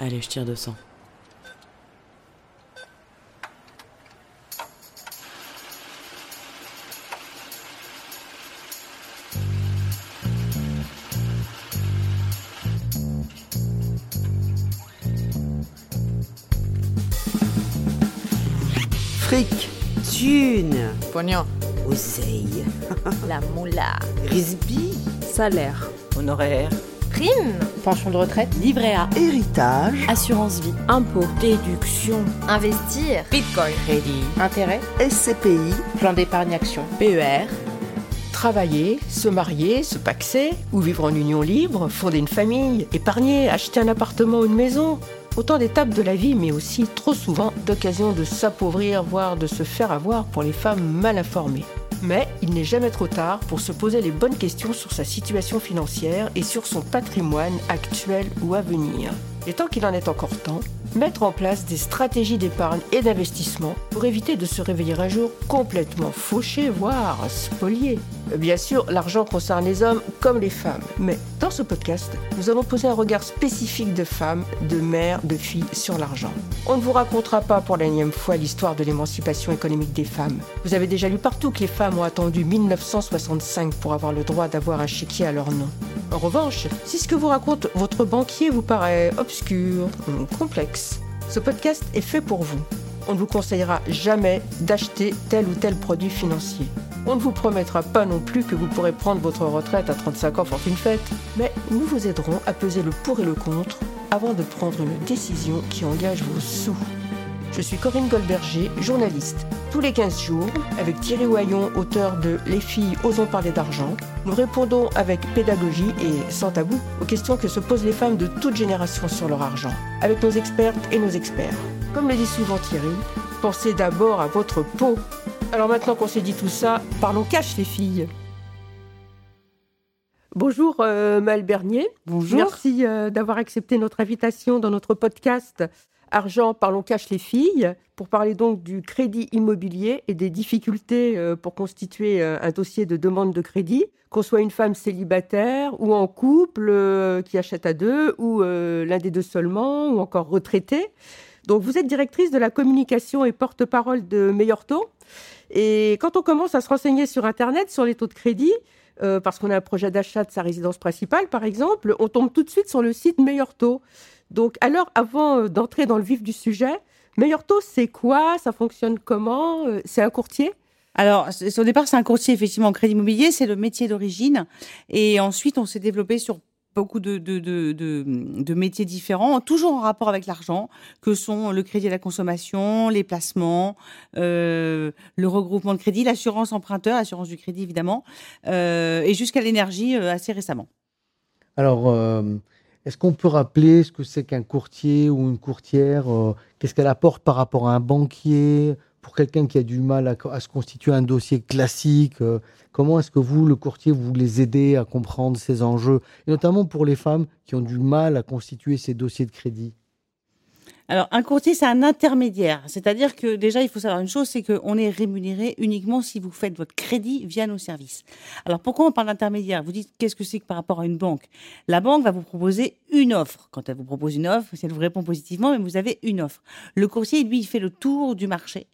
Allez, je tire 200. Fric, thune, Pognon. oseille, La moula. risby, Salaire. Honoraire. Prime. Pension de retraite. Livret A. héritage, Assurance vie. Impôt. Déduction. Investir. Bitcoin. Crédit. Intérêt. SCPI, Plan d'épargne action. PER. Travailler, se marier, se paxer, ou vivre en union libre, fonder une famille, épargner, acheter un appartement ou une maison. Autant d'étapes de la vie, mais aussi trop souvent d'occasions de s'appauvrir, voire de se faire avoir pour les femmes mal informées. Mais il n'est jamais trop tard pour se poser les bonnes questions sur sa situation financière et sur son patrimoine actuel ou à venir. Et tant qu'il en est encore temps, mettre en place des stratégies d'épargne et d'investissement pour éviter de se réveiller un jour complètement fauché, voire spolié. Bien sûr, l'argent concerne les hommes comme les femmes, mais dans ce podcast, nous allons poser un regard spécifique de femmes, de mères, de filles sur l'argent. On ne vous racontera pas pour la énième fois l'histoire de l'émancipation économique des femmes. Vous avez déjà lu partout que les femmes ont attendu 1965 pour avoir le droit d'avoir un chéquier à leur nom. En revanche, si ce que vous raconte votre banquier vous paraît obscur ou complexe, ce podcast est fait pour vous. On ne vous conseillera jamais d'acheter tel ou tel produit financier. On ne vous promettra pas non plus que vous pourrez prendre votre retraite à 35 ans fortune faite, mais nous vous aiderons à peser le pour et le contre avant de prendre une décision qui engage vos sous. Je suis Corinne Goldberger, journaliste. Tous les 15 jours, avec Thierry Oyon, auteur de Les filles osons parler d'argent, nous répondons avec pédagogie et sans tabou aux questions que se posent les femmes de toute génération sur leur argent, avec nos expertes et nos experts. Comme le dit souvent Thierry, pensez d'abord à votre peau. Alors maintenant qu'on s'est dit tout ça, parlons cash les filles. Bonjour euh, Maëlle Bernier. Bonjour. Merci euh, d'avoir accepté notre invitation dans notre podcast Argent, parlons cash les filles, pour parler donc du crédit immobilier et des difficultés euh, pour constituer euh, un dossier de demande de crédit, qu'on soit une femme célibataire ou en couple euh, qui achète à deux, ou l'un des deux seulement, ou encore retraité. Donc vous êtes directrice de la communication et porte-parole de Meilleur Taux. Et quand on commence à se renseigner sur Internet sur les taux de crédit, parce qu'on a un projet d'achat de sa résidence principale, par exemple, on tombe tout de suite sur le site Meilleur Taux. Donc, alors, avant euh, d'entrer dans le vif du sujet, Meilleur Taux, c'est quoi? Ça fonctionne comment? Euh, C'est un courtier? Alors, au départ, c'est un courtier, effectivement, en crédit immobilier, c'est le métier d'origine. Et ensuite, on s'est développé sur beaucoup de, de, de, de, de métiers différents, toujours en rapport avec l'argent, que sont le crédit à la consommation, les placements, euh, le regroupement de crédit, l'assurance emprunteur, l'assurance du crédit, évidemment, euh, et jusqu'à l'énergie euh, assez récemment. Alors, euh, est-ce qu'on peut rappeler ce que c'est qu'un courtier ou une courtière euh, Qu'est-ce qu'elle apporte par rapport à un banquier Pour quelqu'un qui a du mal à, se constituer un dossier classique, euh, comment est-ce que vous, le courtier, vous les aidez à comprendre ces enjeux Et notamment pour les femmes qui ont du mal à constituer ces dossiers de crédit? Alors, un courtier, c'est un intermédiaire. C'est-à-dire que déjà, il faut savoir une chose, c'est qu'on est rémunéré uniquement si vous faites votre crédit via nos services. Alors, pourquoi on parle d'intermédiaire? Vous dites, qu'est-ce que c'est que par rapport à une banque? La banque va vous proposer une offre. Quand elle vous propose une offre, si elle vous répond positivement, mais vous avez une offre. Le courtier, lui, il fait le tour du marché.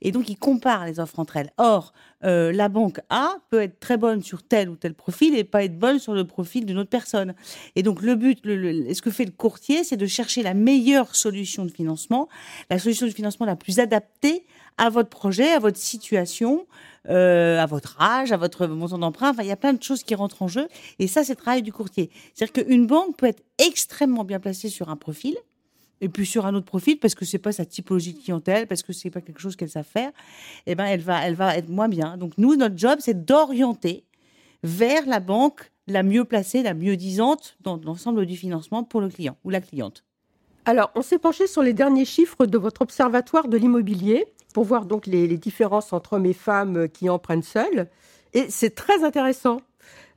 Et donc, il compare les offres entre elles. Or, euh, la banque A peut être très bonne sur tel ou tel profil et pas être bonne sur le profil d'une autre personne. Et donc, le but, le, le- ce que fait le courtier, c'est de chercher la meilleure solution de financement, la solution de financement la plus adaptée à votre projet, à votre situation, euh, à votre âge, à votre montant d'emprunt. Enfin, il y a plein de choses qui rentrent en jeu. Et ça, c'est le travail du courtier. C'est-à-dire qu'une banque peut être extrêmement bien placée sur un profil, et puis sur un autre profil parce que c'est pas sa typologie de clientèle, parce que c'est pas quelque chose qu'elle sait faire, eh ben elle va, elle va être moins bien. Donc nous, notre job, c'est d'orienter vers la banque la mieux placée, la mieux disante dans l'ensemble du financement pour le client ou la cliente. Alors, on s'est penché sur les derniers chiffres de votre observatoire de l'immobilier pour voir donc les, différences entre hommes et femmes euh, qui empruntent seuls. Et c'est très intéressant.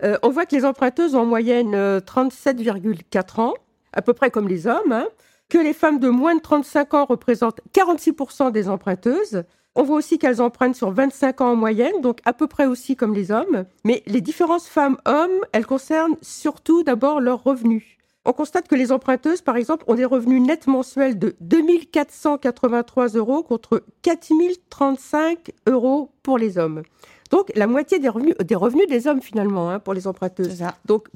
Euh, on voit que les emprunteuses ont en moyenne euh, 37,4 ans, à peu près comme les hommes, hein, que les femmes de moins de 35 ans représentent 46% des emprunteuses. On voit aussi qu'elles empruntent sur 25 ans en moyenne, donc à peu près aussi comme les hommes. Mais les différences femmes-hommes, elles concernent surtout d'abord leurs revenus. On constate que les emprunteuses, par exemple, ont des revenus nets mensuels de 2483 euros contre 4035 euros pour les hommes. Donc la moitié des revenus des, revenus des hommes finalement hein, pour les emprunteuses. Ça. Donc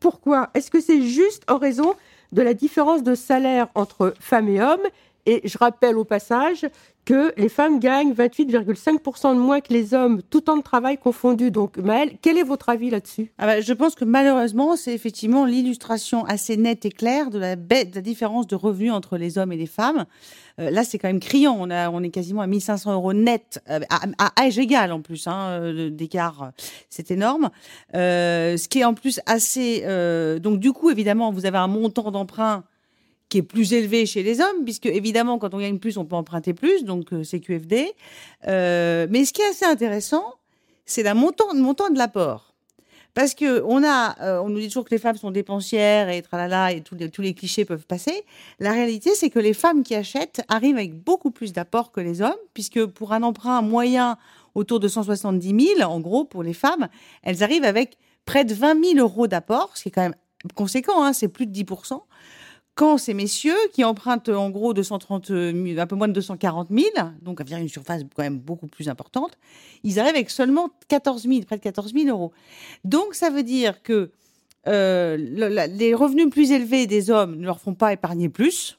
pourquoi? Est-ce que c'est juste en raison de la différence de salaire entre femmes et hommes? Et je rappelle au passage que les femmes gagnent 28,5% de moins que les hommes, tout temps de travail confondu. Donc Maëlle, quel est votre avis là-dessus? Ah bah, je pense que malheureusement, c'est effectivement l'illustration assez nette et claire de la, ba- de la différence de revenus entre les hommes et les femmes. Euh, là, c'est quand même criant. On, est quasiment à 1500 euros net, euh, à, âge égal en plus, hein, euh, d'écart. C'est énorme. Ce qui est en plus assez... donc du coup, évidemment, vous avez un montant d'emprunt qui est plus élevé chez les hommes, puisque évidemment, quand on gagne plus, on peut emprunter plus, donc euh, c'est QFD. Euh, mais ce qui est assez intéressant, c'est la montant, le montant de l'apport. Parce que on a, euh, on nous dit toujours que les femmes sont dépensières et tralala et tous les, tous les clichés peuvent passer. La réalité, c'est que les femmes qui achètent arrivent avec beaucoup plus d'apport que les hommes, puisque pour un emprunt moyen autour de 170 000, en gros, pour les femmes, elles arrivent avec près de 20 000 euros d'apport, ce qui est quand même conséquent, hein, c'est plus de 10 quand ces messieurs qui empruntent en gros 230 000, un peu moins de 240 000, donc à une surface quand même beaucoup plus importante, ils arrivent avec seulement 14 000, près de 14 000 euros. Donc ça veut dire que euh, les revenus plus élevés des hommes ne leur font pas épargner plus.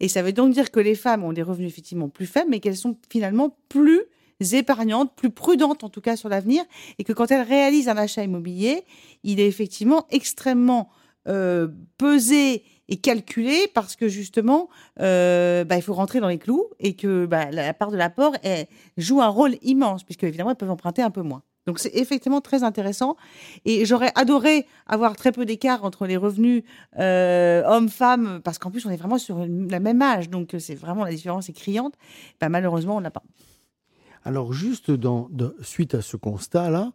Et ça veut donc dire que les femmes ont des revenus effectivement plus faibles, mais qu'elles sont finalement plus épargnantes, plus prudentes en tout cas sur l'avenir, et que quand elles réalisent un achat immobilier, il est effectivement extrêmement euh, pesé et calculé parce que justement, euh, bah, il faut rentrer dans les clous et que bah, la part de l'apport joue un rôle immense puisque évidemment elles peuvent emprunter un peu moins. Donc c'est effectivement très intéressant et j'aurais adoré avoir très peu d'écart entre les revenus euh, hommes-femmes parce qu'en plus on est vraiment sur la même âge donc c'est vraiment la différence est criante. Bah, malheureusement on n'a pas. Alors juste dans, suite à ce constat-là,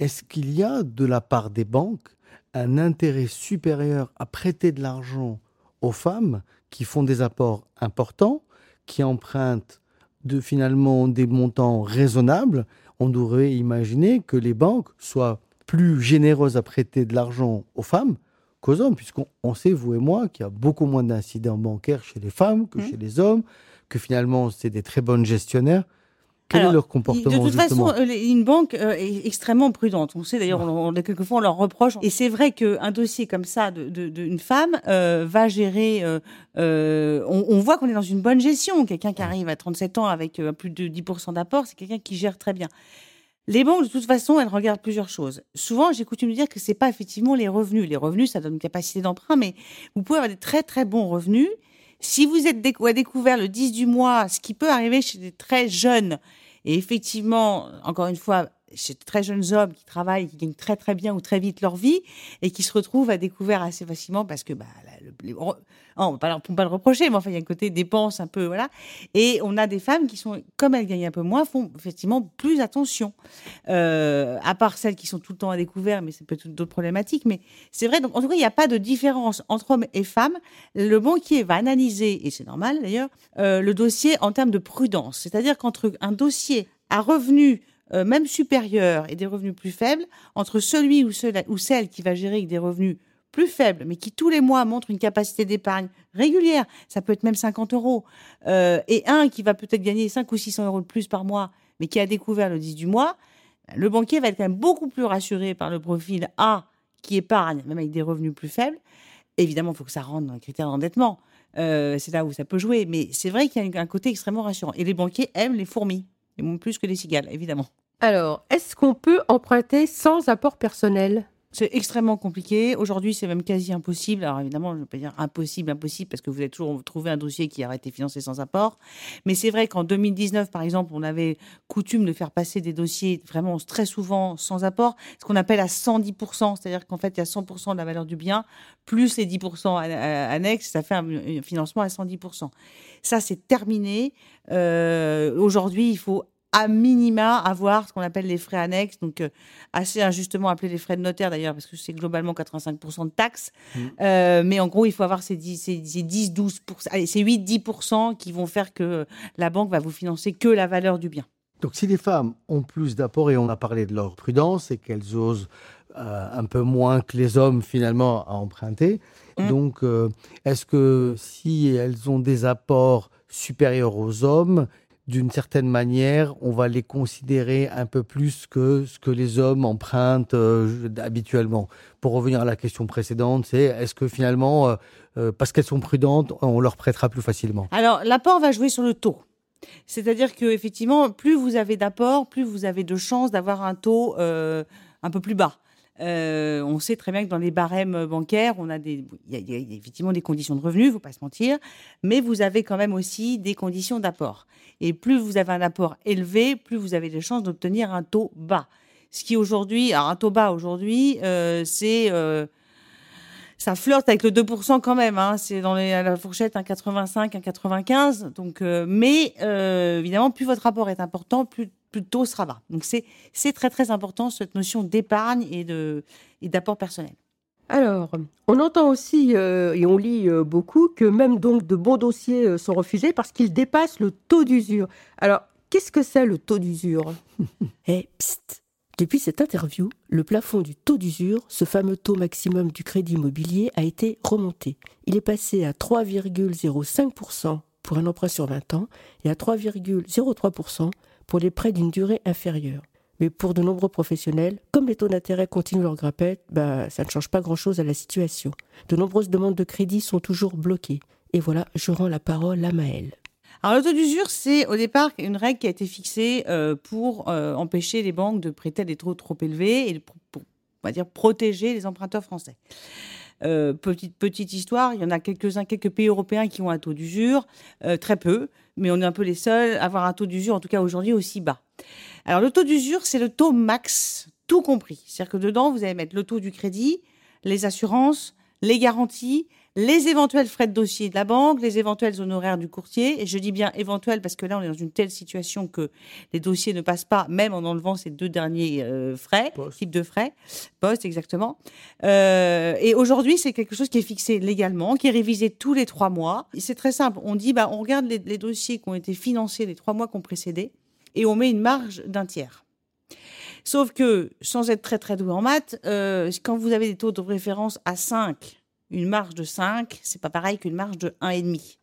est-ce qu'il y a de la part des banques un intérêt supérieur à prêter de l'argent aux femmes qui font des apports importants, qui empruntent de finalement des montants raisonnables On devrait imaginer que les banques soient plus généreuses à prêter de l'argent aux femmes qu'aux hommes, puisqu'on on sait, vous et moi, qu'il y a beaucoup moins d'incidents bancaires chez les femmes que Mhm. chez les hommes, que finalement c'est des très bonnes gestionnaires. Quel Alors, est leur comportement De toute justement façon, euh, une banque euh, est extrêmement prudente. On sait d'ailleurs, on, on- quelquefois on leur reproche. Et c'est vrai qu'un dossier comme ça d'une de, femme euh, va gérer. euh, euh, on, on voit qu'on est dans une bonne gestion. Quelqu'un qui arrive à 37 ans avec plus de 10% d'apport, c'est quelqu'un qui gère très bien. Les banques, de toute façon, elles regardent plusieurs choses. Souvent, j'ai coutume de dire que c'est pas effectivement les revenus. Les revenus, ça donne une capacité d'emprunt, mais vous pouvez avoir des très très bons revenus. Si vous êtes à découvert le 10 du mois, ce qui peut arriver chez des très jeunes, et effectivement, encore une fois, chez de très jeunes hommes qui travaillent, qui gagnent très très bien ou très vite leur vie, et qui se retrouvent à découvert assez facilement parce que bah, oh, on ne peut pas, le reprocher, mais enfin il y a un côté dépense un peu voilà. Et on a des femmes qui sont, comme elles gagnent un peu moins, font effectivement plus attention. Euh, à part celles qui sont tout le temps à découvert, mais c'est peut-être d'autres problématiques. Mais c'est vrai. Donc en tout cas, il n'y a pas de différence entre hommes et femmes. Le banquier va analyser, et c'est normal d'ailleurs, euh, le dossier en termes de prudence. C'est-à-dire qu'entre un dossier à revenus euh, même supérieurs et des revenus plus faibles, entre celui ou, ou celle qui va gérer avec des revenus plus faibles, mais qui tous les mois montre une capacité d'épargne régulière, ça peut être même 50 euros, euh, et un qui va peut-être gagner 5 ou 600 euros de plus par mois, mais qui a découvert le 10 du mois, le banquier va être quand même beaucoup plus rassuré par le profil A qui épargne, même avec des revenus plus faibles. Évidemment, il faut que ça rentre dans les critères d'endettement. Euh, c'est là où ça peut jouer. Mais c'est vrai qu'il y a un côté extrêmement rassurant. Et les banquiers aiment les fourmis, et plus que les cigales, évidemment. Alors, est-ce qu'on peut emprunter sans apport personnel? C'est extrêmement compliqué. Aujourd'hui, c'est même quasi impossible. Alors évidemment, je ne vais pas dire impossible, impossible, parce que vous allez toujours trouver un dossier qui aurait été financé sans apport. Mais c'est vrai qu'en 2019, par exemple, on avait coutume de faire passer des dossiers vraiment très souvent sans apport, ce qu'on appelle à 110%. C'est-à-dire qu'en fait, il y a 100% de la valeur du bien, plus les 10% an- euh, annexes, ça fait un financement à 110%. Ça, c'est terminé. Euh, Aujourd'hui, il faut à minima avoir ce qu'on appelle les frais annexes, donc euh, assez injustement appelés les frais de notaire d'ailleurs, parce que c'est globalement 85% de taxes. Euh, mais en gros, il faut avoir ces 10, ces, ces 10 12%, allez, ces 8-10% qui vont faire que la banque va vous financer que la valeur du bien. Donc si les femmes ont plus d'apports, et on a parlé de leur prudence, et qu'elles osent euh, un peu moins que les hommes finalement à emprunter, Mm. donc euh, est-ce que si elles ont des apports supérieurs aux hommes, d'une certaine manière, on va les considérer un peu plus que ce que les hommes empruntent euh, habituellement. Pour revenir à la question précédente, c'est est-ce que finalement, euh, euh, parce qu'elles sont prudentes, on leur prêtera plus facilement? Alors, l'apport va jouer sur le taux. C'est-à-dire que effectivement, plus vous avez d'apport, plus vous avez de chances d'avoir un taux un peu plus bas. Euh, on sait très bien que dans les barèmes bancaires, on a des, il y, a- effectivement des conditions de revenus, faut pas se mentir, mais vous avez quand même aussi des conditions d'apport. Et plus vous avez un apport élevé, plus vous avez de chances d'obtenir un taux bas. Ce qui aujourd'hui, un taux bas aujourd'hui, euh, c'est euh, ça flirte avec le 2% quand même. Hein. C'est dans les, la fourchette un 85, un 95. Donc, euh, mais euh, évidemment, plus votre rapport est important, plus, plus taux sera bas. Donc c'est c'est très très important cette notion d'épargne et de et d'apport personnel. Alors, on entend aussi euh, et on lit euh, beaucoup que même donc de bons dossiers euh, sont refusés parce qu'ils dépassent le taux d'usure. Alors, qu'est-ce que c'est le taux d'usure? Eh, psst Depuis cette interview, le plafond du taux d'usure, ce fameux taux maximum du crédit immobilier, a été remonté. Il est passé à 3,05% pour un emprunt sur 20 ans et à 3,03% pour les prêts d'une durée inférieure. Mais pour de nombreux professionnels, comme les taux d'intérêt continuent leur grimpette, bah, ça ne change pas grand-chose à la situation. De nombreuses demandes de crédit sont toujours bloquées. Et voilà, je rends la parole à Maëlle. Alors, le taux d'usure, c'est au départ une règle qui a été fixée euh, pour euh, empêcher les banques de prêter des taux trop élevés et pour, pour, on va dire, protéger les emprunteurs français. Euh, petite, petite histoire, il y en a quelques-uns, quelques pays européens qui ont un taux d'usure, euh, très peu, mais on est un peu les seuls à avoir un taux d'usure, en tout cas aujourd'hui, aussi bas. Alors, le taux d'usure, c'est le taux max, tout compris. C'est-à-dire que dedans, vous allez mettre le taux du crédit, les assurances, les garanties, les éventuels frais de dossier de la banque, les éventuels honoraires du courtier. Et je dis bien éventuels parce que là, on est dans une telle situation que les dossiers ne passent pas, même en enlevant ces deux derniers euh, frais, Poste. types de frais, poste exactement. Euh, et aujourd'hui, c'est quelque chose qui est fixé légalement, qui est révisé tous les trois mois. C'est très simple. On dit, bah, on regarde les, les dossiers qui ont été financés les trois mois qui ont précédé et on met une marge d'un tiers. Sauf que, sans être très très doué en maths, euh, quand vous avez des taux de référence à 5, une marge de 5, c'est pas pareil qu'une marge de 1,5.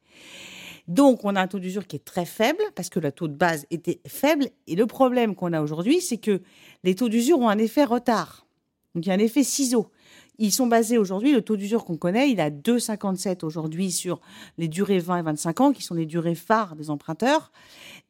Donc, on a un taux d'usure qui est très faible parce que le taux de base était faible. Et le problème qu'on a aujourd'hui, c'est que les taux d'usure ont un effet retard. Donc, il y a un effet ciseau. Ils sont basés aujourd'hui, le taux d'usure qu'on connaît, il est à 2,57 aujourd'hui sur les durées 20 et 25 ans, qui sont les durées phares des emprunteurs.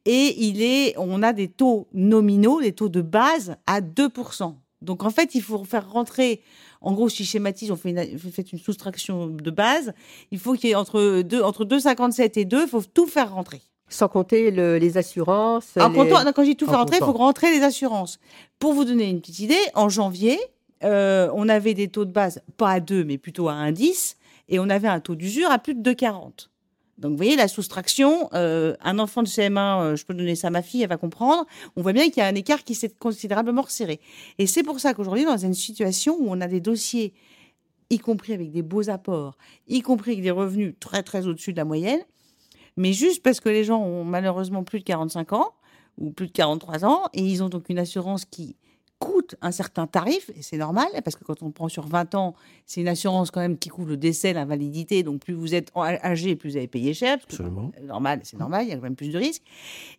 Et il est, on a des taux nominaux, des taux de base à 2%. Donc en fait, il faut faire rentrer, en gros, si je schématise, on fait une, faites une soustraction de base, il faut qu'il y ait entre, deux, entre 2,57 et 2, il faut tout faire rentrer. Sans compter le- les assurances. En les- comptant- non, quand je dis tout en faire rentrer, il faut rentrer les assurances. Pour vous donner une petite idée, en janvier, euh, on avait des taux de base, pas à 2, mais plutôt à 1,10, et on avait un taux d'usure à plus de 2,40. Donc, vous voyez, la soustraction, euh, un enfant de CM1, euh, je peux donner ça à ma fille, elle va comprendre. On voit bien qu'il y a un écart qui s'est considérablement resserré. Et c'est pour ça qu'aujourd'hui, dans une situation où on a des dossiers, y compris avec des beaux apports, y compris avec des revenus très, très au-dessus de la moyenne, mais juste parce que les gens ont malheureusement plus de 45 ans ou plus de 43 ans et ils ont donc une assurance qui coûte un certain tarif et c'est normal parce que quand on prend sur 20 ans, c'est une assurance quand même qui couvre le décès, l'invalidité, donc plus vous êtes âgé, plus vous allez payer cher. parce que, Absolument. Normal, c'est normal, il y a quand même plus de risques.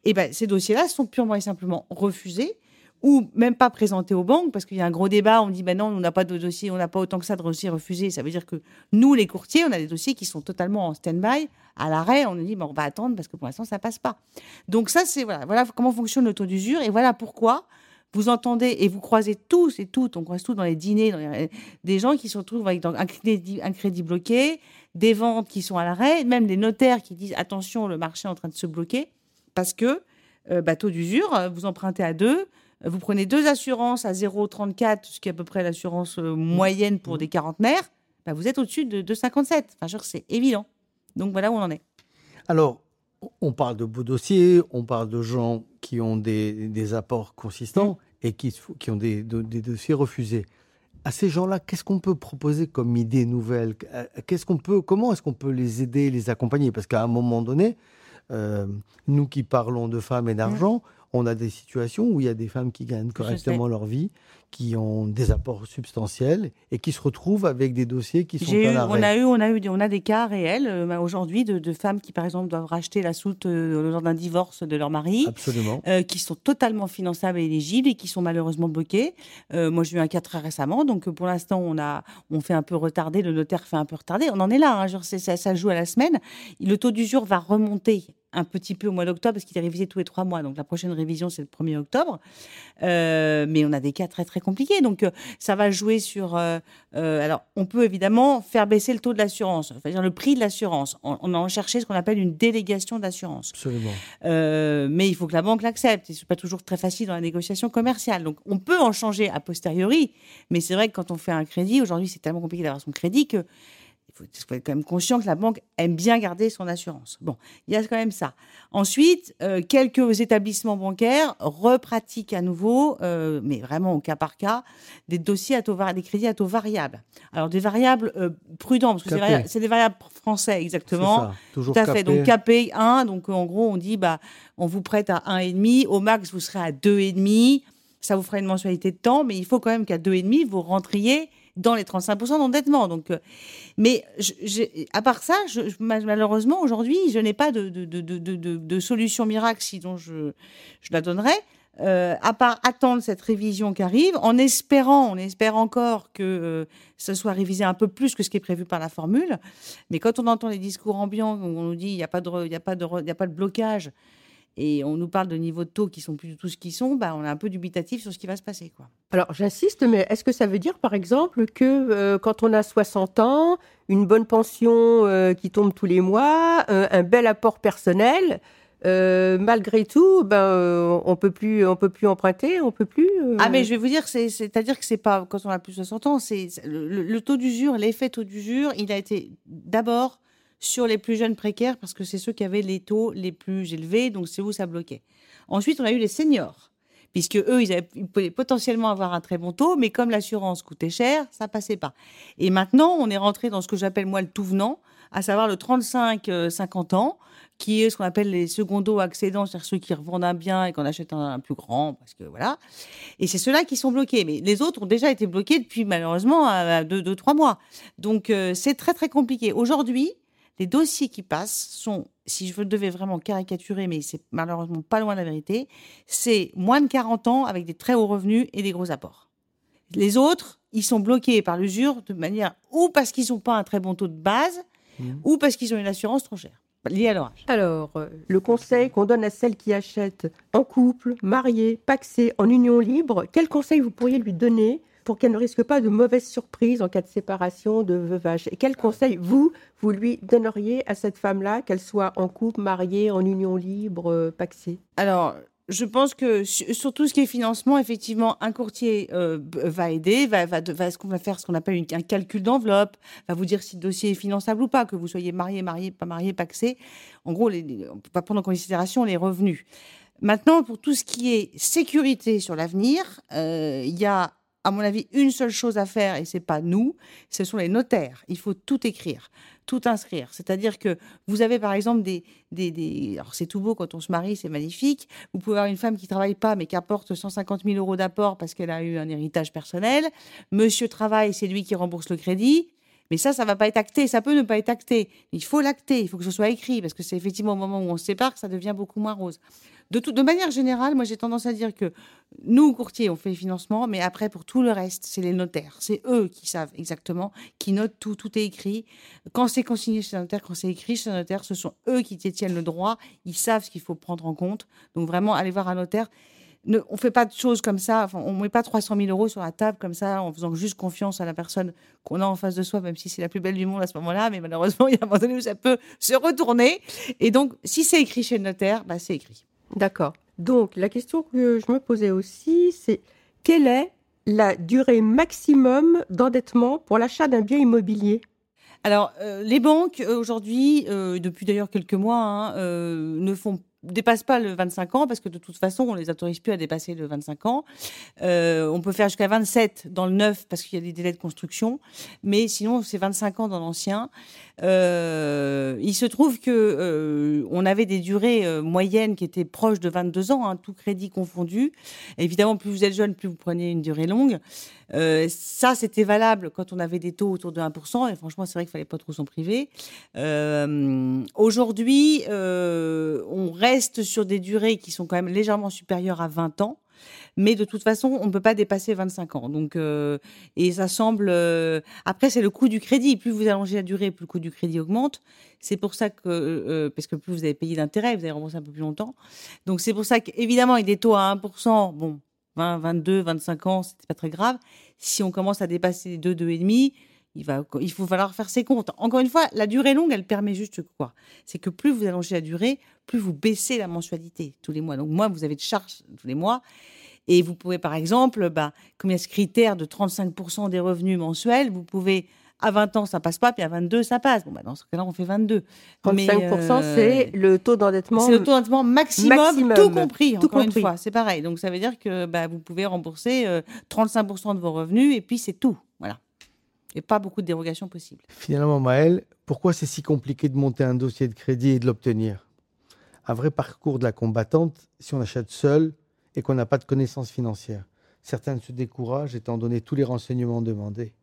Et ben ces dossiers-là sont purement et simplement refusés ou même pas présentés aux banques parce qu'il y a un gros débat. On dit ben non, on n'a pas de dossier, on n'a pas autant que ça de dossiers refusés. Ça veut dire que nous, les courtiers, on a des dossiers qui sont totalement en stand-by, à l'arrêt. On nous dit ben, on va attendre parce que pour l'instant ça passe pas. Donc ça c'est voilà, voilà comment fonctionne le taux d'usure et voilà pourquoi vous entendez et vous croisez tous et toutes, on croise tous dans les dîners, dans les- des gens qui se retrouvent avec un, crédit, un crédit bloqué, des ventes qui sont à l'arrêt, même des notaires qui disent attention, le marché est en train de se bloquer parce que euh, taux d'usure, vous empruntez à deux, vous prenez deux assurances à 0,34, ce qui est à peu près l'assurance euh, moyenne pour des quarantenaires, bah, vous êtes au-dessus de 2,57. Enfin, c'est évident. Donc voilà où on en est. Alors, on parle de beaux dossiers, on parle de gens qui ont des, apports consistants et qui, ont des, de- des dossiers refusés. À ces gens-là, qu'est-ce qu'on peut proposer comme idée nouvelle? Euh, Qu'est-ce qu'on peut, comment est-ce qu'on peut les aider, les accompagner? Parce qu'à un moment donné, euh, nous qui parlons de femmes et d'argent, on a des situations où il y a des femmes qui gagnent correctement leur vie, qui ont des apports substantiels et qui se retrouvent avec des dossiers qui sont à eu- l'arrêt. on a eu, on a eu, des- on a des cas réels euh, bah, aujourd'hui de, de femmes qui, par exemple, doivent racheter la soute euh, lors d'un divorce de leur mari. Absolument. euh, qui sont totalement finançables et éligibles et qui sont malheureusement bloqués. Euh, moi, j'ai eu un cas très récemment, donc pour l'instant, on a, on fait un peu retarder, le notaire fait un peu retarder. On en est là, hein, genre, ça, ça joue à la semaine. Le taux d'usure va remonter un petit peu au mois d'octobre parce qu'il est révisé tous les trois mois. Donc la prochaine révision, c'est le 1er octobre. Euh, mais on a des cas très très compliqués. Donc euh, ça va jouer sur. euh, euh, alors on peut évidemment faire baisser le taux de l'assurance, c'est-à-dire le prix de l'assurance. On, on a en cherché ce qu'on appelle une délégation d'assurance. Absolument. Mais il faut que la banque l'accepte. Et c'est pas toujours très facile dans la négociation commerciale. Donc, on peut en changer a posteriori. Mais c'est vrai que quand on fait un crédit, aujourd'hui, c'est tellement compliqué d'avoir son crédit que faut, il faut être quand même conscient que la banque aime bien garder son assurance. Bon, il y a quand même ça. Ensuite, euh, quelques établissements bancaires repratiquent à nouveau, euh, mais vraiment au cas par cas, des dossiers à taux des crédits à taux variables. Alors des variables euh, prudents, parce que c'est des variables français C'est exactement. ça. Toujours Tout à fait. Donc capé 1, donc en gros on dit bah on vous prête à 1,5, au max vous serez à 2,5, ça vous fera une mensualité de temps, mais il faut quand même qu'à 2,5 vous rentriez dans les 35% d'endettement. Donc, euh, mais à part ça, malheureusement aujourd'hui, je n'ai pas de, solution miracle, sinon je, je la donnerais. euh, à part attendre cette révision qui arrive, en espérant, on espère encore que euh, soit révisé un peu plus que ce qui est prévu par la formule. Mais quand on entend les discours ambiants on nous dit il n'y a pas de blocage et on nous parle de niveaux de taux qui sont plus du tout ce qu'ils sont, bah, on est un peu dubitatif sur ce qui va se passer. Quoi. Alors j'insiste, mais est-ce que ça veut dire par exemple que euh, quand on a 60 ans, une bonne pension euh, qui tombe tous les mois, euh, un bel apport personnel, euh, malgré tout, ben euh, on peut plus, on peut plus emprunter, on peut plus. euh, Ah, mais je vais vous dire, c'est- c'est-à-dire que c'est pas quand on a plus de 60 ans, c'est le taux d'usure, l'effet taux d'usure, il a été d'abord sur les plus jeunes précaires parce que c'est ceux qui avaient les taux les plus élevés, donc c'est où ça bloquait. Ensuite, on a eu les seniors, puisque eux, ils, pouvaient potentiellement avoir un très bon taux, mais comme l'assurance coûtait cher, ça passait pas. Et maintenant, on est rentré dans ce que j'appelle moi le tout venant, à savoir le 35-50 ans, qui est ce qu'on appelle les secondos accédants, c'est-à-dire ceux qui revendent un bien et qu'on achète un, plus grand, parce que voilà. Et c'est ceux-là qui sont bloqués. Mais les autres ont déjà été bloqués depuis malheureusement à- à deux, deux, trois mois. Donc euh, c'est très très compliqué. Aujourd'hui, les dossiers qui passent sont, si je devais vraiment caricaturer, mais c'est malheureusement pas loin de la vérité, c'est moins de 40 ans avec des très hauts revenus et des gros apports. Les autres, ils sont bloqués par l'usure de manière ou parce qu'ils n'ont pas un très bon taux de base, Mhm. ou parce qu'ils ont une assurance trop chère, liée à leur âge. Alors, euh, le conseil qu'on donne à celles qui achètent en couple, mariées, paxées, en union libre, quel conseil vous pourriez lui donner pour qu'elle ne risque pas de mauvaises surprises en cas de séparation, de veuvage Et quel conseil, vous, vous lui donneriez à cette femme-là, qu'elle soit en couple, mariée, en union libre, euh, paxée? Alors, je pense que su- sur tout ce qui est financement, effectivement, un courtier euh, va aider, va, va, va, va faire ce qu'on appelle un calcul d'enveloppe, va vous dire si le dossier est finançable ou pas, que vous soyez marié, marié, pas marié, paxé. En gros, les, les- on pas prendre en considération les revenus. Maintenant, pour tout ce qui est sécurité sur l'avenir, euh, il y a, à mon avis, une seule chose à faire, et c'est pas nous, ce sont les notaires. Il faut tout écrire, tout inscrire. C'est-à-dire que vous avez, par exemple, des, des, alors c'est tout beau quand on se marie, c'est magnifique. Vous pouvez avoir une femme qui travaille pas, mais qui apporte 150 000 euros d'apport parce qu'elle a eu un héritage personnel. Monsieur travaille, c'est lui qui rembourse le crédit. Mais ça, ça va pas être acté. Ça peut ne pas être acté. Il faut l'acter. Il faut que ce soit écrit parce que c'est effectivement au moment où on se sépare que ça devient beaucoup moins rose. De, manière générale, moi j'ai tendance à dire que nous, courtiers, on fait les financements, mais après, pour tout le reste, c'est les notaires. C'est eux qui savent exactement, qui notent tout, tout est écrit. Quand c'est consigné chez un notaire, quand c'est écrit chez un notaire, ce sont eux qui détiennent le droit. Ils savent ce qu'il faut prendre en compte. Donc vraiment, aller voir un notaire. Ne, on fait pas de choses comme ça. Enfin, on met pas 300 000 euros sur la table comme ça en faisant juste confiance à la personne qu'on a en face de soi, même si c'est la plus belle du monde à ce moment-là. Mais malheureusement, il y a un moment donné où ça peut se retourner. Et donc, si c'est écrit chez le notaire, bah, c'est écrit. D'accord. Donc, la question que je me posais aussi, c'est quelle est la durée maximum d'endettement pour l'achat d'un bien immobilier? Alors, euh, les banques, euh, aujourd'hui, euh, depuis d'ailleurs quelques mois, hein, euh, ne font dépasse pas le 25 ans parce que de toute façon, on les autorise plus à dépasser le 25 ans. On peut faire jusqu'à 27 dans le neuf parce qu'il y a des délais de construction, mais sinon c'est 25 ans dans l'ancien. Euh, il se trouve que euh, on avait des durées euh, moyennes qui étaient proches de 22 ans, hein, tout crédit confondu. Évidemment, plus vous êtes jeune, plus vous prenez une durée longue. Euh, ça, c'était valable quand on avait des taux autour de 1%, et franchement, c'est vrai qu'il fallait pas trop s'en priver. Euh, Aujourd'hui, on reste sur des durées qui sont quand même légèrement supérieures à 20 ans. Mais de toute façon, on ne peut pas dépasser 25 ans. Donc, euh, et ça semble. euh, Après, c'est le coût du crédit. Plus vous allongez la durée, plus le coût du crédit augmente. C'est pour ça que, euh, parce que plus vous avez payé d'intérêt, vous allez rembourser un peu plus longtemps. Donc, c'est pour ça qu'évidemment, avec des taux à 1%, bon, 20, 22, 25 ans, c'était pas très grave. Si on commence à dépasser les 2, 2,5, il va, il faut falloir faire ses comptes. Encore une fois, la durée longue, elle permet juste quoi? C'est que plus vous allongez la durée, plus vous baissez la mensualité tous les mois. Donc, moi, vous avez de charges tous les mois. Et vous pouvez, par exemple, bah, comme il y a ce critère de 35% des revenus mensuels, vous pouvez, à 20 ans, ça passe pas, puis à 22, ça passe. Bon, bah, dans ce cas-là, on fait 22. 35%, Mais, euh, c'est le taux d'endettement. c'est le taux d'endettement maximum, maximum. tout compris, Tout encore compris. une fois. C'est pareil. Donc, ça veut dire que bah, vous pouvez rembourser euh, 35% de vos revenus, et puis c'est tout. Voilà. Et pas beaucoup de dérogations possibles. Finalement, Maël, pourquoi c'est si compliqué de monter un dossier de crédit et de l'obtenir? Un vrai parcours de la combattante si on achète seul et qu'on n'a pas de connaissances financières. Certains se découragent étant donné tous les renseignements demandés.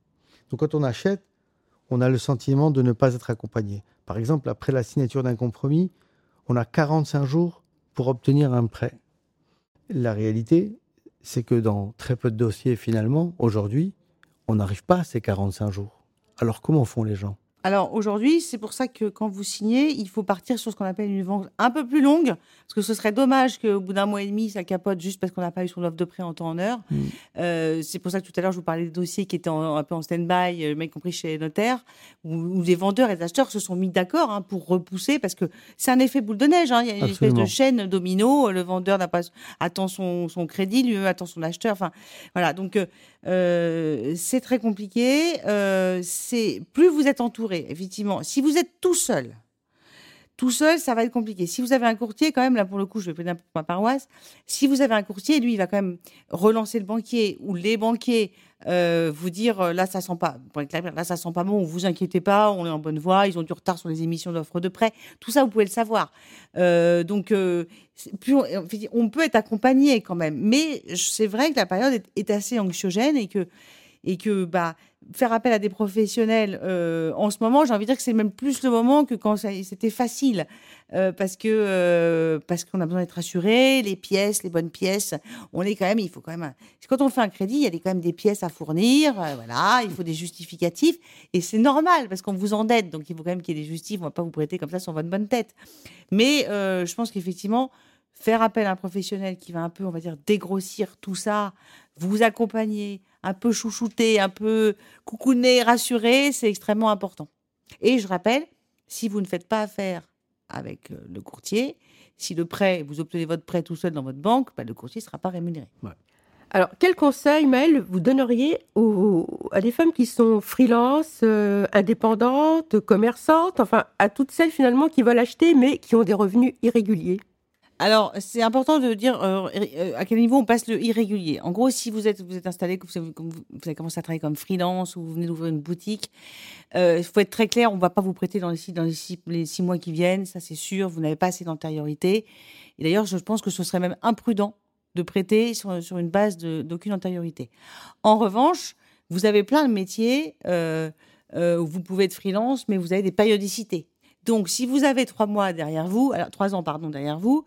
Donc quand on achète, on a le sentiment de ne pas être accompagné. Par exemple, après la signature d'un compromis, on a 45 jours pour obtenir un prêt. La réalité, c'est que dans très peu de dossiers, finalement, aujourd'hui, on n'arrive pas à ces 45 jours. Alors comment font les gens? Alors aujourd'hui, c'est pour ça que quand vous signez, il faut partir sur ce qu'on appelle une vente un peu plus longue, parce que ce serait dommage qu'au bout d'un mois et demi, ça capote juste parce qu'on n'a pas eu son offre de prêt en temps en heure. Mm. Euh, c'est pour ça que tout à l'heure, je vous parlais des dossiers qui étaient en- un peu en stand-by, euh, y compris chez les notaires, où, où les vendeurs et les acheteurs se sont mis d'accord hein, pour repousser, parce que c'est un effet boule de neige. hein. Il y a une Absolument. espèce de chaîne domino. Le vendeur n'a pas attend son, son crédit, lui attend son acheteur. Enfin, voilà. Donc euh, c'est très compliqué. Euh, c'est plus vous êtes entouré, effectivement. Si vous êtes tout seul, tout seul, ça va être compliqué. Si vous avez un courtier, quand même, là pour le coup, je vais plaider pour ma paroisse. Si vous avez un courtier, lui, il va quand même relancer le banquier ou les banquiers, euh, vous dire euh, là ça sent pas, sent pas bon. Vous inquiétez pas, on est en bonne voie. Ils ont du retard sur les émissions d'offres de prêt. Tout ça, vous pouvez le savoir. Euh, donc, on peut être accompagné quand même, mais c'est vrai que la période est, est assez anxiogène et que et que bah faire appel à des professionnels euh, en ce moment, j'ai envie de dire que c'est même plus le moment que quand c'était facile, euh, parce que euh, parce qu'on a besoin d'être assuré, les pièces, les bonnes pièces, on est quand même, il faut quand même, quand on fait un crédit, il y a quand même des pièces à fournir, voilà, il faut des justificatifs, et c'est normal parce qu'on vous endette, donc il faut quand même qu'il y ait des justifs, on va pas vous prêter comme ça sur votre bonne tête. Mais je pense qu'effectivement, faire appel à un professionnel qui va un peu, on va dire, dégrossir tout ça, vous accompagner, un peu chouchouter, un peu coucouner, rassurer, c'est extrêmement important. Et je rappelle, si vous ne faites pas affaire avec euh, le courtier, si le prêt, vous obtenez votre prêt tout seul dans votre banque, bah, le courtier ne sera pas rémunéré. Alors, quel conseil, Maëlle, vous donneriez aux- à des femmes qui sont freelance, euh, indépendantes, commerçantes, enfin, à toutes celles finalement qui veulent acheter mais qui ont des revenus irréguliers? Alors, c'est important de dire euh, euh, à quel niveau on passe le irrégulier. En gros, si vous êtes, vous êtes installé, que vous avez, commencé à travailler comme freelance ou vous venez d'ouvrir une boutique, euh, il faut être très clair, on ne va pas vous prêter dans les six, dans les six, les six mois qui viennent, ça c'est sûr, vous n'avez pas assez d'antériorité. Et d'ailleurs, je pense que ce serait même imprudent de prêter sur, sur une base d'aucune antériorité. En revanche, vous avez plein de métiers euh, euh, où vous pouvez être freelance, mais vous avez des périodicités. Donc, si vous avez trois mois derrière vous, alors trois ans, pardon, derrière vous,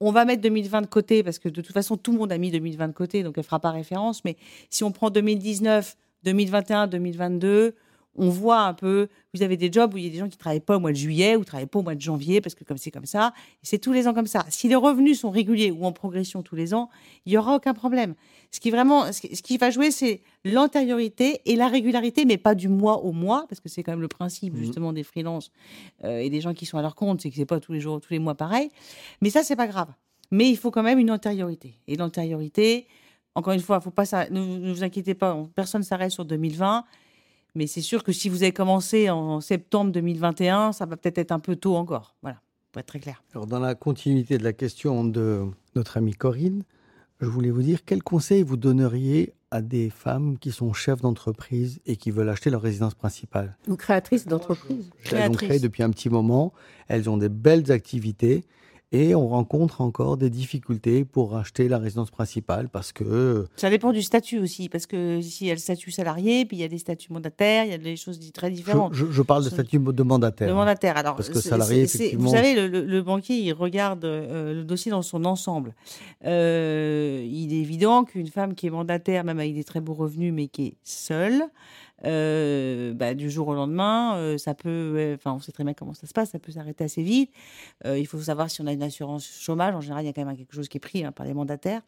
on va mettre 2020 de côté parce que de toute façon, tout le monde a mis 2020 de côté, donc elle fera pas référence. Mais si on prend 2019, 2021, 2022, on voit un peu, vous avez des jobs où il y a des gens qui travaillent pas au mois de juillet ou travaillent pas au mois de janvier parce que comme c'est comme ça, c'est tous les ans comme ça. Si les revenus sont réguliers ou en progression tous les ans, il y aura aucun problème. Ce qui vraiment, ce qui, ce qui va jouer, c'est l'antériorité et la régularité, mais pas du mois au mois, parce que c'est quand même le principe Mhm. justement des freelances euh, et des gens qui sont à leur compte, c'est que c'est pas tous les jours, tous les mois pareil. Mais ça, c'est pas grave. Mais il faut quand même une antériorité. Et l'antériorité, encore une fois, faut pas ne, ne vous inquiétez pas, on- personne s'arrête sur 2020. Mais c'est sûr que si vous avez commencé en septembre 2021, ça va peut-être être un peu tôt encore. Voilà. pour être très clair. Alors, dans la continuité de la question de notre amie Corinne, je voulais vous dire quel conseil vous donneriez à des femmes qui sont chefs d'entreprise et qui veulent acheter leur résidence principale? Ou créatrice d'entreprise. Elles ont créé depuis un petit moment, elles ont des belles activités et on rencontre encore des difficultés pour acheter la résidence principale parce que Ça dépend du statut aussi, parce que ici il y a le statut salarié, puis il y a des statuts mandataires, il y a des choses très différentes. je- je parle de statut de mandataire. Le mandataire. Alors, Parce que salarié, effectivement, Vous savez, le, le- le banquier, il regarde euh, le dossier dans son ensemble. Euh, il est évident qu'une femme qui est mandataire, même avec des très beaux revenus, mais qui est seule, euh, bah, du jour au lendemain, euh, ça peut. Enfin, on sait très bien comment ça se passe, ça peut s'arrêter assez vite. Euh, il faut savoir si on a une assurance chômage. En général, il y a quand même quelque chose qui est pris hein, par les mandataires.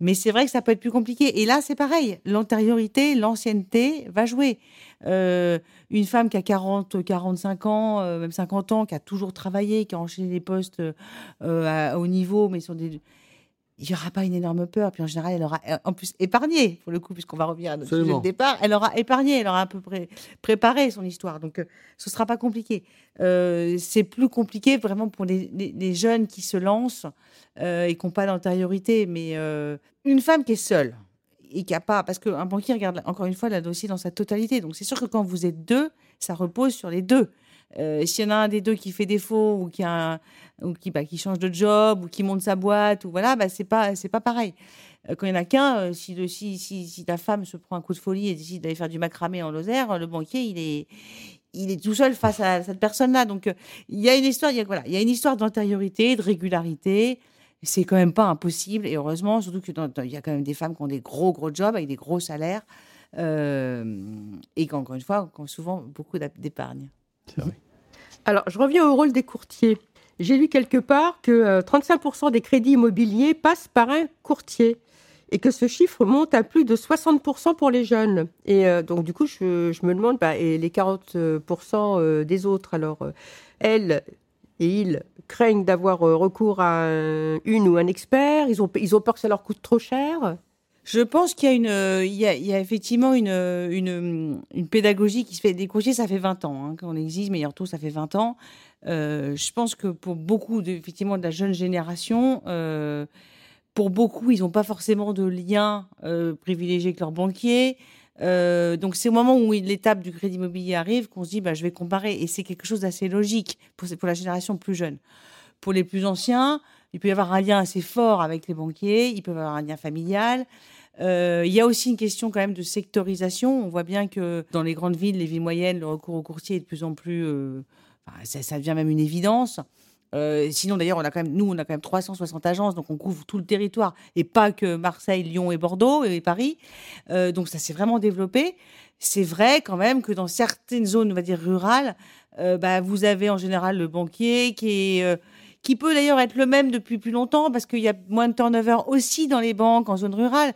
Mais c'est vrai que ça peut être plus compliqué. Et là, c'est pareil. L'antériorité, l'ancienneté va jouer. Une femme qui a 40, 45 ans, même 50 ans, qui a toujours travaillé, qui a enchaîné des postes à haut niveau, mais sur des... Il n'y aura pas une énorme peur. Puis en général, elle aura euh, en plus épargné, pour le coup, puisqu'on va revenir à notre sujet de départ. Elle aura épargné, elle aura à peu près préparé son histoire. Donc, euh, ce ne sera pas compliqué. Euh, c'est plus compliqué vraiment pour les, les- les jeunes qui se lancent euh, et qui n'ont pas d'antériorité. Mais une femme qui est seule et qui a pas. Parce qu'un banquier regarde encore une fois le dossier dans sa totalité. Donc, c'est sûr que quand vous êtes deux, ça repose sur les deux. Euh, S'il y en a un des deux qui fait défaut ou qui, bah, change de job ou qui monte sa boîte, ou voilà, bah, c'est pas, pas pareil. Euh, quand il n'y en a qu'un, euh, si, ta femme se prend un coup de folie et décide d'aller faire du macramé en Lozère, le banquier, il est, il est tout seul face à cette personne-là. Donc, il y a une histoire, voilà, histoire d'antériorité, de régularité. C'est quand même pas impossible. Et heureusement, surtout que y a quand même des femmes qui ont des gros, gros jobs avec des gros salaires. euh, et qui, encore une fois, qui ont souvent beaucoup d'ap- Alors, je reviens au rôle des courtiers. J'ai lu quelque part que euh, 35% des crédits immobiliers passent par un courtier et que ce chiffre monte à plus de 60% pour les jeunes. Et euh, donc, du coup, je, me demande, bah, et les 40% euh, des autres, alors, euh, elles et ils craignent d'avoir euh, recours à un- une ou un expert ils ont, ils ont peur que ça leur coûte trop cher Je pense qu'il y a effectivement une, pédagogie qui se fait. Des ça fait 20 ans hein, qu'on existe, Meilleur Taux, ça fait 20 ans. Euh, je pense que pour beaucoup, de, effectivement, de la jeune génération, euh, pour beaucoup, ils n'ont pas forcément de lien euh, privilégié avec leur banquier. Donc c'est au moment où l'étape du crédit immobilier arrive qu'on se dit bah, je vais comparer et c'est quelque chose d'assez logique pour la génération plus jeune. Pour les plus anciens, il peut y avoir un lien assez fort avec les banquiers, ils peuvent avoir un lien familial. Euh, il y a aussi une question quand même de sectorisation. On voit bien que dans les grandes villes, les villes moyennes, le recours au courtier est de plus en plus, euh, ça, devient même une évidence. Euh, sinon, d'ailleurs, on a quand même, nous, on a quand même 360 agences, donc on couvre tout le territoire, et pas que Marseille, Lyon et Bordeaux et Paris. Donc ça s'est vraiment développé. C'est vrai quand même que dans certaines zones, on va dire rurales, bah, vous avez en général le banquier qui est qui peut d'ailleurs être le même depuis plus longtemps parce qu'il y a moins de turnover aussi dans les banques en zone rurale.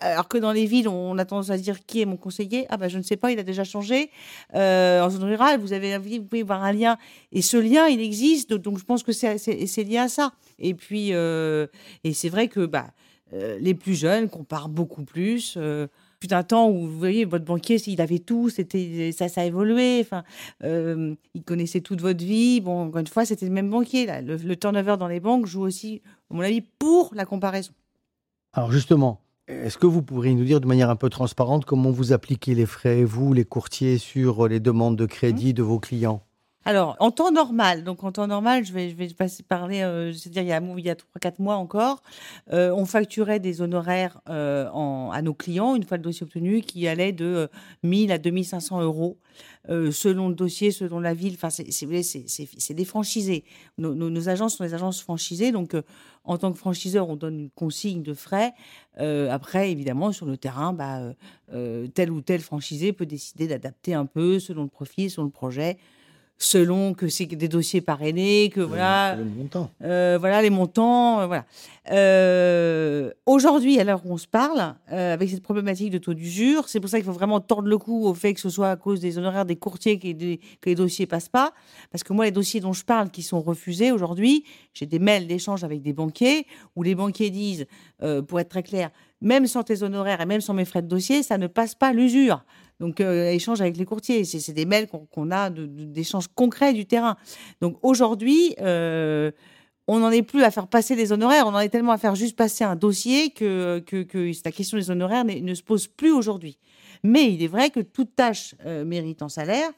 Alors que dans les villes, on a tendance à dire qui est mon conseiller? Ah ben je ne sais pas, il a déjà changé. Euh, en zone rurale, vous avez vous pouvez avoir un lien et ce lien il existe, donc je pense que c'est lié à ça. Et puis euh, et c'est vrai que bah euh, les plus jeunes comparent beaucoup plus. Euh, fut un temps où vous voyez votre banquier, il avait tout, c'était ça, ça a évolué. Enfin, euh, il connaissait toute votre vie. Bon, encore une fois, c'était le même banquier. Là. Le, le turnover dans les banques joue aussi, à mon avis, pour la comparaison. Alors justement, est-ce que vous pourriez nous dire de manière un peu transparente comment vous appliquez les frais, vous, les courtiers, sur les demandes de crédit de vos clients? Alors, en temps normal, donc en temps normal, je vais, je vais passer parler, euh, c'est-à-dire il y a, il y a 3-4 mois encore, euh, on facturait des honoraires euh, à nos clients, une fois le dossier obtenu, qui allait de euh, 1000 à 2500 euros, euh, selon le dossier, selon la ville. Enfin, c'est, des franchisés. Nos, nos- agences sont des agences franchisées, donc euh, en tant que franchiseur, on donne une consigne de frais. Euh, après, évidemment, sur le terrain, bah, euh, euh, tel ou tel franchisé peut décider d'adapter un peu selon le profil, selon le projet selon que c'est des dossiers parrainés, que voilà, Le montant. euh, voilà les montants, euh, voilà. Euh, Aujourd'hui, à l'heure où on se parle, euh, avec cette problématique de taux d'usure, c'est pour ça qu'il faut vraiment tordre le cou au fait que ce soit à cause des honoraires des courtiers que, des- que les dossiers passent pas. Parce que moi, les dossiers dont je parle qui sont refusés aujourd'hui, j'ai des mails d'échange avec des banquiers où les banquiers disent, euh, pour être très clair, même sans tes honoraires et même sans mes frais de dossier, ça ne passe pas l'usure. Donc, euh, échange avec les courtiers, c'est des mails qu'on a d'échanges concrets du terrain. Donc, aujourd'hui, euh, on n'en est plus à faire passer des honoraires, on en est tellement à faire juste passer un dossier que, la question des honoraires ne se pose plus aujourd'hui. Mais il est vrai que toute tâche euh, mérite un salaire.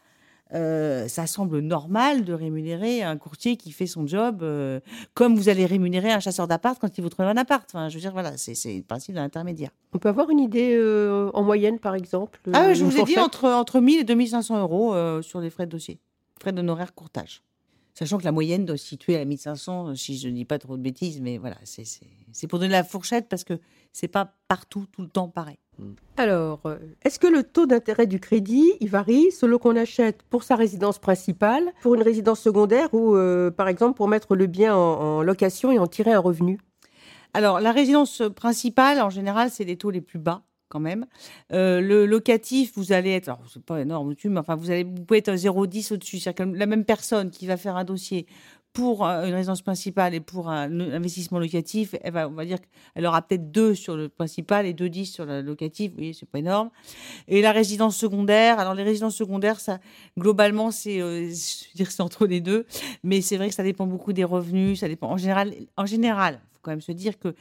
Euh, ça semble normal de rémunérer un courtier qui fait son job euh, comme vous allez rémunérer un chasseur d'appart quand il vous trouve un appart. Enfin, je veux dire, voilà, c'est le principe de l'intermédiaire. On peut avoir une idée euh, en moyenne, par exemple Ah, euh, oui, je vous ai dit entre, entre 1000 et 2500 euros euh, sur les frais de dossier, frais d'honoraires courtage. Sachant que la moyenne doit se situer à 1500, euh, si je ne dis pas trop de bêtises, mais voilà, c'est- pour donner la fourchette parce que c'est pas partout, tout le temps pareil. Alors, euh, est-ce que le taux d'intérêt du crédit, il varie selon qu'on achète pour sa résidence principale, pour une résidence secondaire ou, euh, par exemple, pour mettre le bien en, en location et en tirer un revenu? Alors, la résidence principale, en général, c'est les taux les plus bas quand même. Euh, le locatif, vous allez être, alors c'est pas énorme, mais enfin vous allez, vous pouvez être 0,10 au-dessus. C'est-à-dire que la même personne qui va faire un dossier pour euh, une résidence principale et pour un investissement locatif, elle va, on va dire qu'elle aura peut-être deux sur le principal et deux 10 sur le locatif. Vous voyez, c'est pas énorme. Et la résidence secondaire, alors les résidences secondaires, ça, globalement, c'est, euh, je veux dire, c'est entre les deux. Mais c'est vrai que ça dépend beaucoup des revenus. Ça dépend, en général, en général, faut quand même se dire que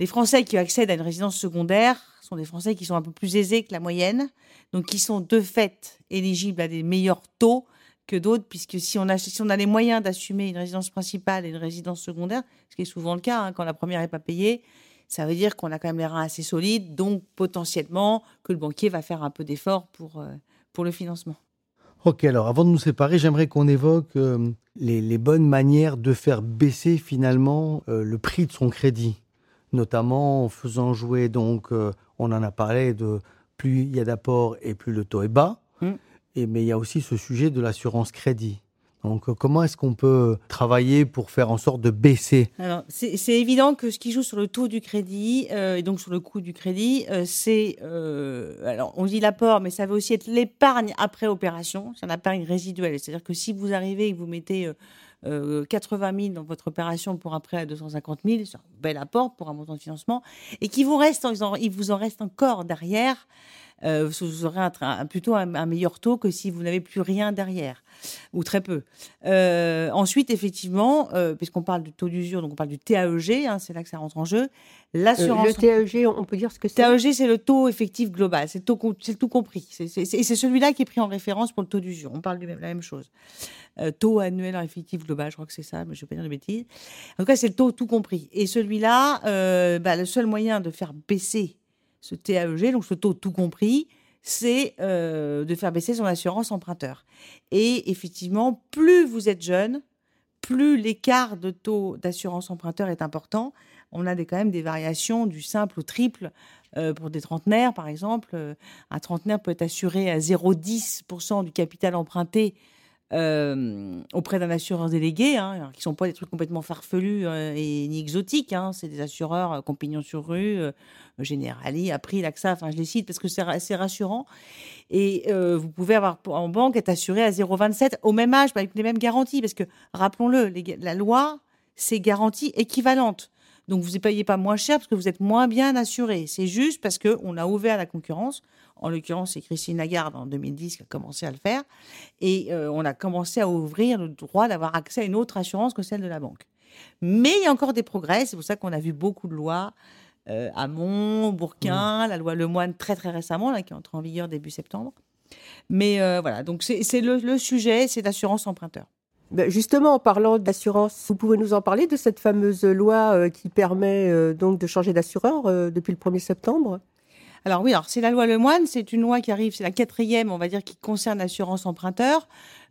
les Français qui accèdent à une résidence secondaire sont des Français qui sont un peu plus aisés que la moyenne, donc qui sont de fait éligibles à des meilleurs taux que d'autres, puisque si on a, si on a les moyens d'assumer une résidence principale et une résidence secondaire, ce qui est souvent le cas hein, quand la première n'est pas payée, ça veut dire qu'on a quand même les reins assez solides, donc potentiellement que le banquier va faire un peu d'effort pour, euh, pour le financement. Ok, alors avant de nous séparer, j'aimerais qu'on évoque euh, les, bonnes manières de faire baisser finalement euh, le prix de son crédit, notamment en faisant jouer, donc, euh, on en a parlé, de plus il y a d'apport et plus le taux est bas, Mm. et, mais il y a aussi ce sujet de l'assurance crédit. Donc, euh, comment est-ce qu'on peut travailler pour faire en sorte de baisser? Alors, c'est c'est évident que ce qui joue sur le taux du crédit euh, et donc sur le coût du crédit, euh, c'est euh, alors on dit l'apport, mais ça veut aussi être l'épargne après opération, c'est une épargne résiduelle. C'est-à-dire que si vous arrivez et que vous mettez euh, euh, 80 000 dans votre opération pour un prêt à 250 000, c'est un bel apport pour un montant de financement, et qu'il vous vous en reste encore derrière. Euh, vous aurez un, tra- un- plutôt un, un meilleur taux que si vous n'avez plus rien derrière, ou très peu. Euh, ensuite, effectivement, euh, puisqu'on parle du taux d'usure, donc on parle du TAEG, hein, c'est là que ça rentre en jeu. L'assurance. Le TAEG, on peut dire ce que c'est? TAEG, c'est le taux effectif global, c'est le, taux le tout compris. Et c'est celui-là qui est pris en référence pour le taux d'usure. On parle de la même chose. Taux annuel effectif global, je crois que c'est ça, mais je ne vais pas dire de bêtises. En tout cas, c'est le taux tout compris. Et celui-là, bah, le seul moyen de faire baisser ce TAEG, donc ce taux tout compris, c'est euh, de faire baisser son assurance emprunteur. Et effectivement, plus vous êtes jeune, plus l'écart de taux d'assurance emprunteur est important. On a quand même des variations du simple au triple euh, pour des trentenaires, par exemple. Euh, un trentenaire peut être assuré à 0,10% du capital emprunté euh, auprès d'un assureur délégué, hein, qui ne sont pas des trucs complètement farfelus euh, et ni exotiques. hein. c'est des assureurs euh, compagnons sur rue, euh, Generali, April, AXA, enfin je les cite parce que c'est c'est rassurant. Et euh, vous pouvez avoir en banque être assuré à 0,27 au même âge, avec les mêmes garanties, parce que rappelons-le, la loi, c'est garantie équivalente. Donc vous ne payez pas moins cher parce que vous êtes moins bien assuré. C'est juste parce qu'on a ouvert la concurrence. En l'occurrence, c'est Christine Lagarde en 2010 qui a commencé à le faire. Et euh, on a commencé à ouvrir le droit d'avoir accès à une autre assurance que celle de la banque. Mais il y a encore des progrès. C'est pour ça qu'on a vu beaucoup de lois. Euh, Hamon, Bourquin, la loi Lemoine très très récemment, là, qui entre en vigueur début septembre. Mais euh, voilà, donc c'est c'est le, le sujet, c'est l'assurance emprunteur. Ben, Justement, en parlant d'assurance, vous pouvez nous en parler de cette fameuse loi euh, qui permet euh, donc de changer d'assureur euh, depuis le 1er septembre? Alors oui, alors c'est la loi Lemoine, c'est une loi qui arrive, c'est la quatrième, on va dire, qui concerne l'assurance emprunteur.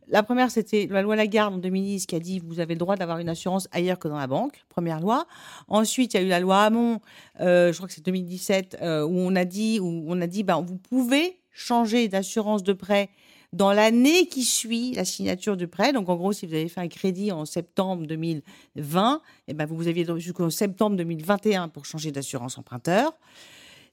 La première, c'était la loi Lagarde en 2010 qui a dit vous avez le droit d'avoir une assurance ailleurs que dans la banque, première loi. Ensuite, il y a eu la loi Hamon, je crois que c'est 2017, euh, où on a dit, où on a dit ben, vous pouvez changer d'assurance de prêt dans l'année qui suit la signature du prêt. Donc, en gros, si vous avez fait un crédit en septembre 2020, eh ben, vous aviez jusqu'en septembre 2021 pour changer d'assurance emprunteur.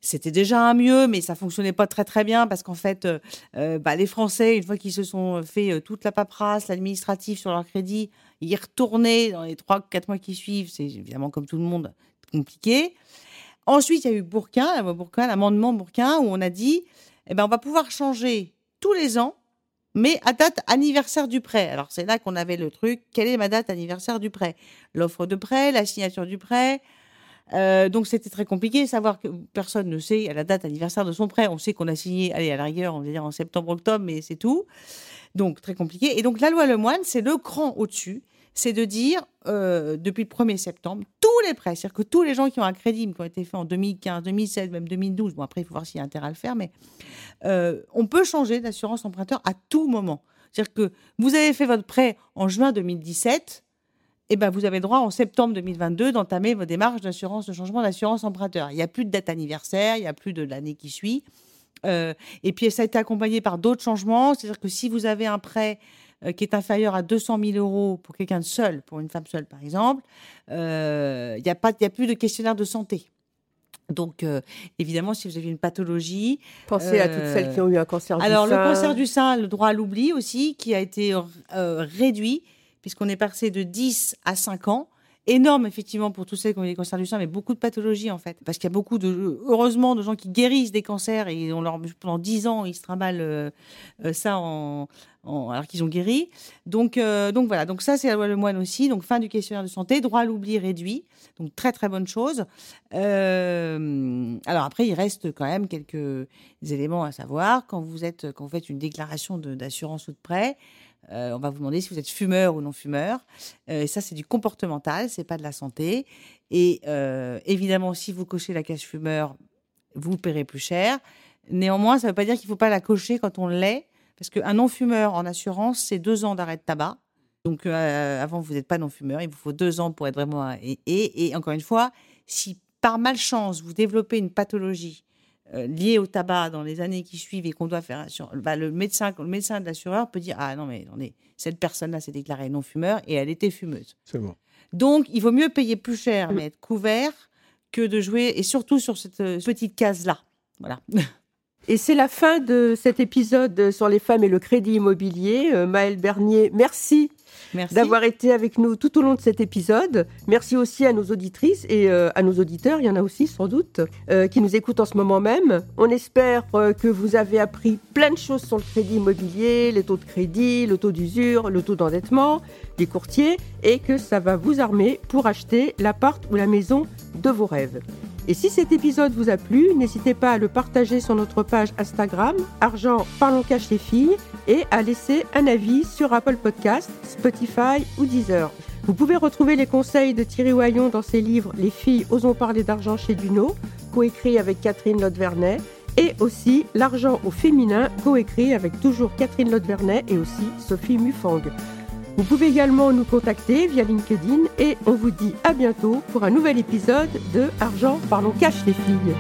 C'était déjà un mieux, mais ça fonctionnait pas très très bien parce qu'en fait, euh, euh, bah, les Français, une fois qu'ils se sont fait euh, toute la paperasse, l'administratif sur leur crédit, y retourner dans les trois quatre mois qui suivent, c'est évidemment comme tout le monde compliqué. Ensuite, il y a eu Bourquin, l'amendement Bourquin, où on a dit, eh ben, on va pouvoir changer tous les ans, mais à date anniversaire du prêt. Alors, c'est là qu'on avait le truc, quelle est ma date anniversaire du prêt? L'offre de prêt, la signature du prêt. Euh, donc, c'était très compliqué, savoir que personne ne sait à la date anniversaire de son prêt. On sait qu'on a signé, allez, à la rigueur, on va dire en septembre-octobre, mais c'est tout. Donc, très compliqué. Et donc, la loi Lemoine, c'est le cran au-dessus c'est de dire, euh, depuis le 1er septembre, tous les prêts, c'est-à-dire que tous les gens qui ont un crédit, qui ont été faits en 2015, 2016, même 2012, bon après il faut voir s'il y a intérêt à le faire, mais euh, on peut changer d'assurance emprunteur à tout moment. C'est-à-dire que vous avez fait votre prêt en juin 2017, et eh ben vous avez droit en septembre 2022 d'entamer vos démarches d'assurance, de changement d'assurance emprunteur. Il n'y a plus de date anniversaire, il n'y a plus de l'année qui suit. Euh, et puis ça a été accompagné par d'autres changements, c'est-à-dire que si vous avez un prêt euh, qui est inférieur à 200 000 euros pour quelqu'un de seul, pour une femme seule par exemple, euh, il n'y a, pas, a plus de questionnaire de santé. Donc, euh, évidemment, si vous avez une pathologie. Pensez à toutes celles qui ont eu un cancer du sein. Alors, le cancer du sein, le droit à l'oubli aussi, qui a été réduit, puisqu'on est passé de 10 à 5 ans énorme effectivement pour tous ceux qui ont des cancers du sein, mais beaucoup de pathologies en fait, parce qu'il y a beaucoup de heureusement de gens qui guérissent des cancers et on leur pendant 10 ans ils se trimballent euh, euh, ça en, alors qu'ils ont guéri. Donc euh, donc voilà, donc ça c'est la loi Le Moine aussi, donc fin du questionnaire de santé, droit à l'oubli réduit, donc très très bonne chose. alors après il reste quand même quelques éléments à savoir quand vous êtes quand vous faites une déclaration d'assurance ou de prêt. Euh, on va vous demander si vous êtes fumeur ou non fumeur. Euh, et ça, c'est du comportemental, c'est pas de la santé. Et euh, évidemment, si vous cochez la case fumeur, vous paierez plus cher. Néanmoins, ça ne veut pas dire qu'il ne faut pas la cocher quand on l'est, parce qu'un non-fumeur en assurance, c'est deux ans d'arrêt de tabac. Donc, avant, vous n'êtes pas non-fumeur, il vous faut deux ans pour être vraiment. Et, et encore une fois, si par malchance vous développez une pathologie euh, lié au tabac dans les années qui suivent et qu'on doit faire bah, le médecin le médecin de l'assureur peut dire ah non mais cette personne là s'est déclarée non fumeur et elle était fumeuse. C'est bon. Donc il vaut mieux payer plus cher mais être couvert que de jouer et surtout sur cette euh, petite case là. Voilà. Et c'est la fin de cet épisode sur les femmes et le crédit immobilier. Euh, Maëlle Bernier, merci d'avoir été avec nous tout au long de cet épisode. Merci aussi à nos auditrices et euh, à nos auditeurs, il y en a aussi sans doute, euh, qui nous écoutent en ce moment même. On espère euh, que vous avez appris plein de choses sur le crédit immobilier, les taux de crédit, le taux d'usure, le taux d'endettement, les courtiers, et que ça va vous armer pour acheter l'appart ou la maison de vos rêves. Et si cet épisode vous a plu, n'hésitez pas à le partager sur notre page Instagram, Argent Parlons Cash les filles, et à laisser un avis sur Apple Podcast, Spotify ou Deezer. Vous pouvez retrouver les conseils de Thierry Wayon dans ses livres Les filles osons parler d'argent chez Duno, coécrit avec Catherine Lotte-Vernet, et aussi L'argent au féminin, coécrit avec toujours Catherine Lotte-Vernet et aussi Sophie Mufang. Vous pouvez également nous contacter via LinkedIn et on vous dit à bientôt pour un nouvel épisode de Argent Parlons Cash les filles.